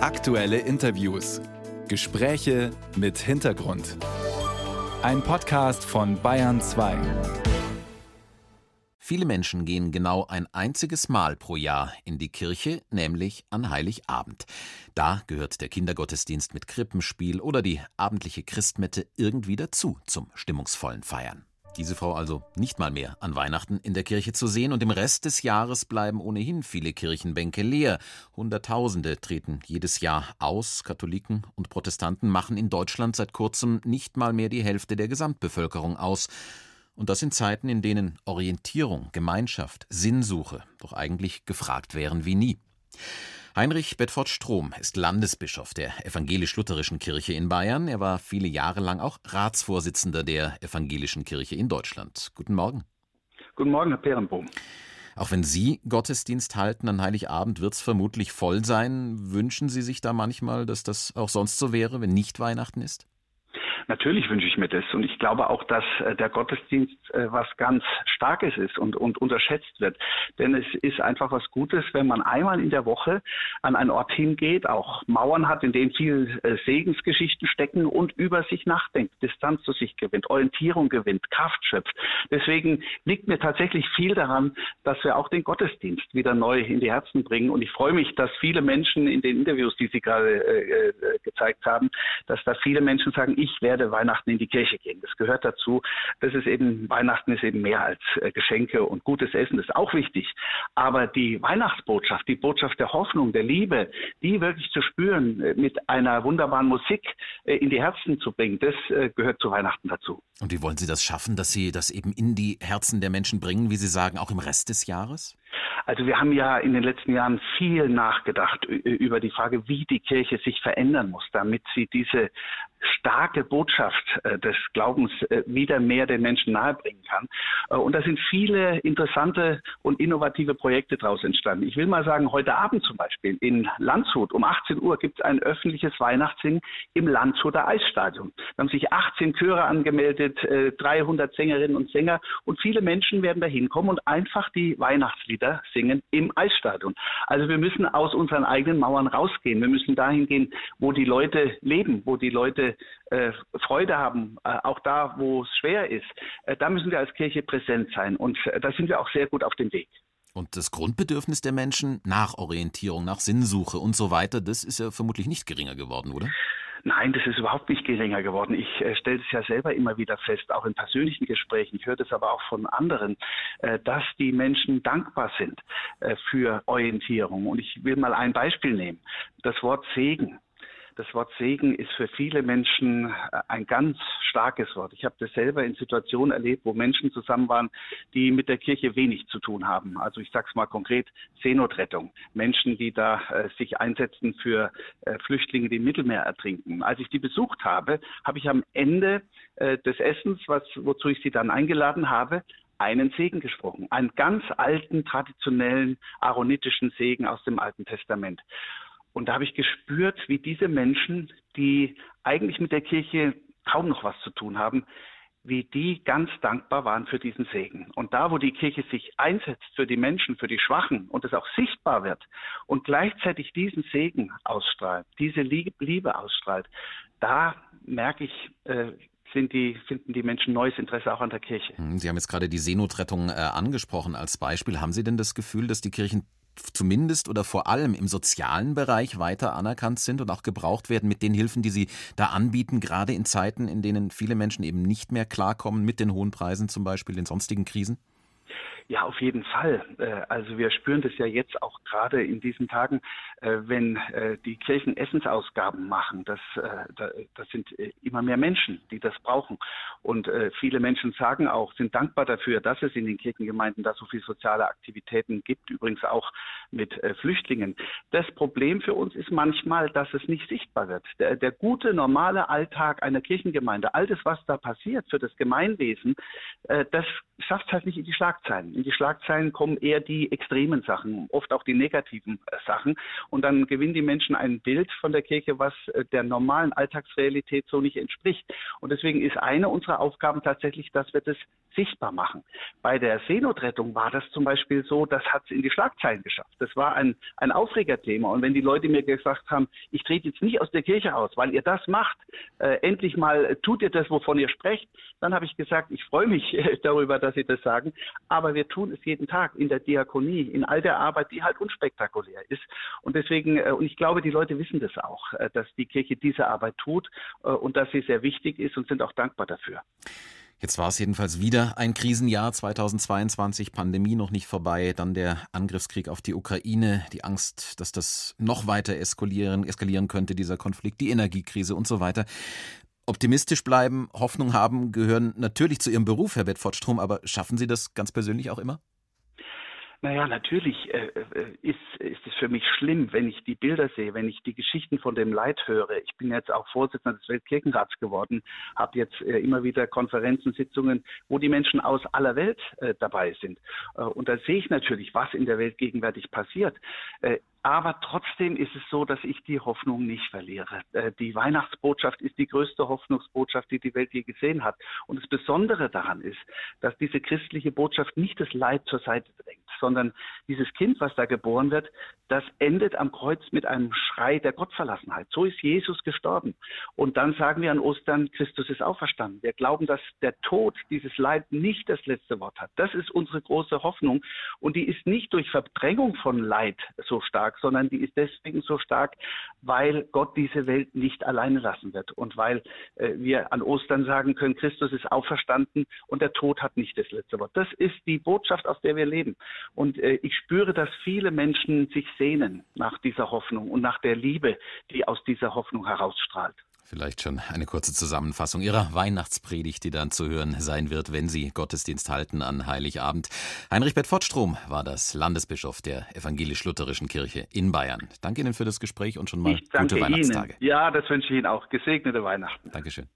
Aktuelle Interviews. Gespräche mit Hintergrund. Ein Podcast von Bayern 2. Viele Menschen gehen genau ein einziges Mal pro Jahr in die Kirche, nämlich an Heiligabend. Da gehört der Kindergottesdienst mit Krippenspiel oder die abendliche Christmette irgendwie dazu zum stimmungsvollen Feiern. Diese Frau also nicht mal mehr an Weihnachten in der Kirche zu sehen und im Rest des Jahres bleiben ohnehin viele Kirchenbänke leer. Hunderttausende treten jedes Jahr aus. Katholiken und Protestanten machen in Deutschland seit kurzem nicht mal mehr die Hälfte der Gesamtbevölkerung aus. Und das in Zeiten, in denen Orientierung, Gemeinschaft, Sinnsuche doch eigentlich gefragt wären wie nie. Heinrich Bedford Strom ist Landesbischof der Evangelisch-Lutherischen Kirche in Bayern. Er war viele Jahre lang auch Ratsvorsitzender der Evangelischen Kirche in Deutschland. Guten Morgen. Guten Morgen, Herr Perenbohm. Auch wenn Sie Gottesdienst halten an Heiligabend, wird es vermutlich voll sein. Wünschen Sie sich da manchmal, dass das auch sonst so wäre, wenn nicht Weihnachten ist? Natürlich wünsche ich mir das. Und ich glaube auch, dass äh, der Gottesdienst äh, was ganz Starkes ist und, und unterschätzt wird. Denn es ist einfach was Gutes, wenn man einmal in der Woche an einen Ort hingeht, auch Mauern hat, in denen viel äh, Segensgeschichten stecken und über sich nachdenkt, Distanz zu sich gewinnt, Orientierung gewinnt, Kraft schöpft. Deswegen liegt mir tatsächlich viel daran, dass wir auch den Gottesdienst wieder neu in die Herzen bringen. Und ich freue mich, dass viele Menschen in den Interviews, die Sie gerade äh, gezeigt haben, dass da viele Menschen sagen, ich werde werde Weihnachten in die Kirche gehen. Das gehört dazu. Das ist eben, Weihnachten ist eben mehr als äh, Geschenke und gutes Essen, das ist auch wichtig. Aber die Weihnachtsbotschaft, die Botschaft der Hoffnung, der Liebe, die wirklich zu spüren, äh, mit einer wunderbaren Musik äh, in die Herzen zu bringen, das gehört zu Weihnachten dazu. Und wie wollen Sie das schaffen, dass Sie das eben in die Herzen der Menschen bringen, wie Sie sagen, auch im Rest des Jahres? Also wir haben ja in den letzten Jahren viel nachgedacht über die Frage, wie die Kirche sich verändern muss, damit sie diese starke Botschaft äh, des Glaubens äh, wieder mehr den Menschen nahebringen kann. Äh, und da sind viele interessante und innovative Projekte daraus entstanden. Ich will mal sagen, heute Abend zum Beispiel in Landshut um 18 Uhr gibt es ein öffentliches Weihnachtssingen im Landshuter Eisstadion. Da haben sich 18 Chöre angemeldet, 300 Sängerinnen und Sänger und viele Menschen werden da hinkommen und einfach die Weihnachtslieder singen im Eisstadion. Also wir müssen aus unseren eigenen Mauern rausgehen. Wir müssen dahin gehen, wo die Leute leben, wo die Leute äh, Freude haben, äh, auch da, wo es schwer ist, äh, da müssen wir als Kirche präsent sein. Und äh, da sind wir auch sehr gut auf dem Weg. Und das Grundbedürfnis der Menschen nach Orientierung, nach Sinnsuche und so weiter, das ist ja vermutlich nicht geringer geworden, oder? Nein, das ist überhaupt nicht geringer geworden. Ich äh, stelle es ja selber immer wieder fest, auch in persönlichen Gesprächen. Ich höre das aber auch von anderen, äh, dass die Menschen dankbar sind äh, für Orientierung. Und ich will mal ein Beispiel nehmen. Das Wort Segen. Das Wort Segen ist für viele Menschen äh, ein ganz starkes Wort. Ich habe das selber in Situationen erlebt, wo Menschen zusammen waren, die mit der Kirche wenig zu tun haben. Also ich sage es mal konkret, Seenotrettung. Menschen, die da äh, sich einsetzen für äh, Flüchtlinge, die im Mittelmeer ertrinken. Als ich die besucht habe, habe ich am Ende äh, des Essens, was, wozu ich sie dann eingeladen habe, einen Segen gesprochen. Einen ganz alten, traditionellen, aaronitischen Segen aus dem Alten Testament. Und da habe ich gespürt, wie diese Menschen, die eigentlich mit der Kirche kaum noch was zu tun haben, wie die ganz dankbar waren für diesen Segen. Und da, wo die Kirche sich einsetzt für die Menschen, für die Schwachen und es auch sichtbar wird und gleichzeitig diesen Segen ausstrahlt, diese Liebe ausstrahlt, da merke ich, äh, die, finden die Menschen neues Interesse auch an der Kirche. Hm, Sie haben jetzt gerade die Seenotrettung äh, angesprochen als Beispiel. Haben Sie denn das Gefühl, dass die Kirchen zumindest oder vor allem im sozialen Bereich weiter anerkannt sind und auch gebraucht werden mit den Hilfen, die sie da anbieten, gerade in Zeiten, in denen viele Menschen eben nicht mehr klarkommen mit den hohen Preisen, zum Beispiel den sonstigen Krisen? Ja, auf jeden Fall. Äh, also wir spüren das ja jetzt auch gerade in diesen Tagen, äh, wenn äh, die Kirchen Essensausgaben machen. Das, das sind immer mehr Menschen, die das brauchen. Und viele Menschen sagen auch, sind dankbar dafür, dass es in den Kirchengemeinden da so viele soziale Aktivitäten gibt, übrigens auch mit Flüchtlingen. Das Problem für uns ist manchmal, dass es nicht sichtbar wird. Der, der gute, normale Alltag einer Kirchengemeinde, all das, was da passiert für das Gemeinwesen, das schafft es halt nicht in die Schlagzeilen. In die Schlagzeilen kommen eher die extremen Sachen, oft auch die negativen äh, Sachen. Und dann gewinnen die Menschen ein Bild von der Kirche, was äh, der normalen Alltagsrealität so nicht entspricht. Und deswegen ist eine unserer Aufgaben tatsächlich, dass wir das sichtbar machen. Bei der Seenotrettung war das zum Beispiel so, das hat es in die Schlagzeilen geschafft. Das war ein, ein Aufregerthema. Und wenn die Leute mir gesagt haben, ich trete jetzt nicht aus der Kirche aus, weil ihr das macht, äh, endlich mal äh, tut ihr das, wovon ihr sprecht, dann habe ich gesagt, ich freue mich darüber, dass Sie das sagen. Aber wir tun es jeden Tag in der Diakonie, in all der Arbeit, die halt unspektakulär ist. Und deswegen, äh, und ich glaube, die Leute wissen das auch, äh, dass die Kirche diese Arbeit tut äh, und dass sie sehr wichtig ist und sind auch dankbar dafür. Jetzt war es jedenfalls wieder ein Krisenjahr 2022, Pandemie noch nicht vorbei, dann der Angriffskrieg auf die Ukraine, die Angst, dass das noch weiter eskalieren, eskalieren könnte, dieser Konflikt, die Energiekrise und so weiter. Optimistisch bleiben, Hoffnung haben, gehören natürlich zu Ihrem Beruf, Herr Bedford-Strom, aber schaffen Sie das ganz persönlich auch immer? Naja, natürlich äh, äh, ist, ist es für mich schlimm, wenn ich die Bilder sehe, wenn ich die Geschichten von dem Leid höre. Ich bin jetzt auch Vorsitzender des Weltkirchenrats geworden, habe jetzt äh, immer wieder Konferenzen, Sitzungen, wo die Menschen aus aller Welt äh, dabei sind. Äh, und da sehe ich natürlich, was in der Welt gegenwärtig passiert. Aber trotzdem ist es so, dass ich die Hoffnung nicht verliere. Äh, die Weihnachtsbotschaft ist die größte Hoffnungsbotschaft, die die Welt je gesehen hat. Und das Besondere daran ist, dass diese christliche Botschaft nicht das Leid zur Seite drängt, sondern dieses Kind, was da geboren wird, das endet am Kreuz mit einem Schrei der Gottverlassenheit. So ist Jesus gestorben. Und dann sagen wir an Ostern, Christus ist auferstanden. Wir glauben, dass der Tod, dieses Leid nicht das letzte Wort hat. Das ist unsere große Hoffnung. Und die ist nicht durch Verdrängung von Leid so stark, sondern die ist deswegen so stark, weil Gott diese Welt nicht alleine lassen wird und weil äh, wir an Ostern sagen können, Christus ist auferstanden und der Tod hat nicht das letzte Wort. Das ist die Botschaft, aus der wir leben. Und äh, ich spüre, dass viele Menschen sich sehnen nach dieser Hoffnung und nach der Liebe, die aus dieser Hoffnung herausstrahlt. Vielleicht schon eine kurze Zusammenfassung Ihrer Weihnachtspredigt, die dann zu hören sein wird, wenn Sie Gottesdienst halten an Heiligabend. Heinrich Bedford-Strom war das Landesbischof der Evangelisch-Lutherischen Kirche in Bayern. Danke Ihnen für das Gespräch und schon mal gute Weihnachtstage. Ihnen. Ja, das wünsche ich Ihnen auch. Gesegnete Weihnachten. Dankeschön.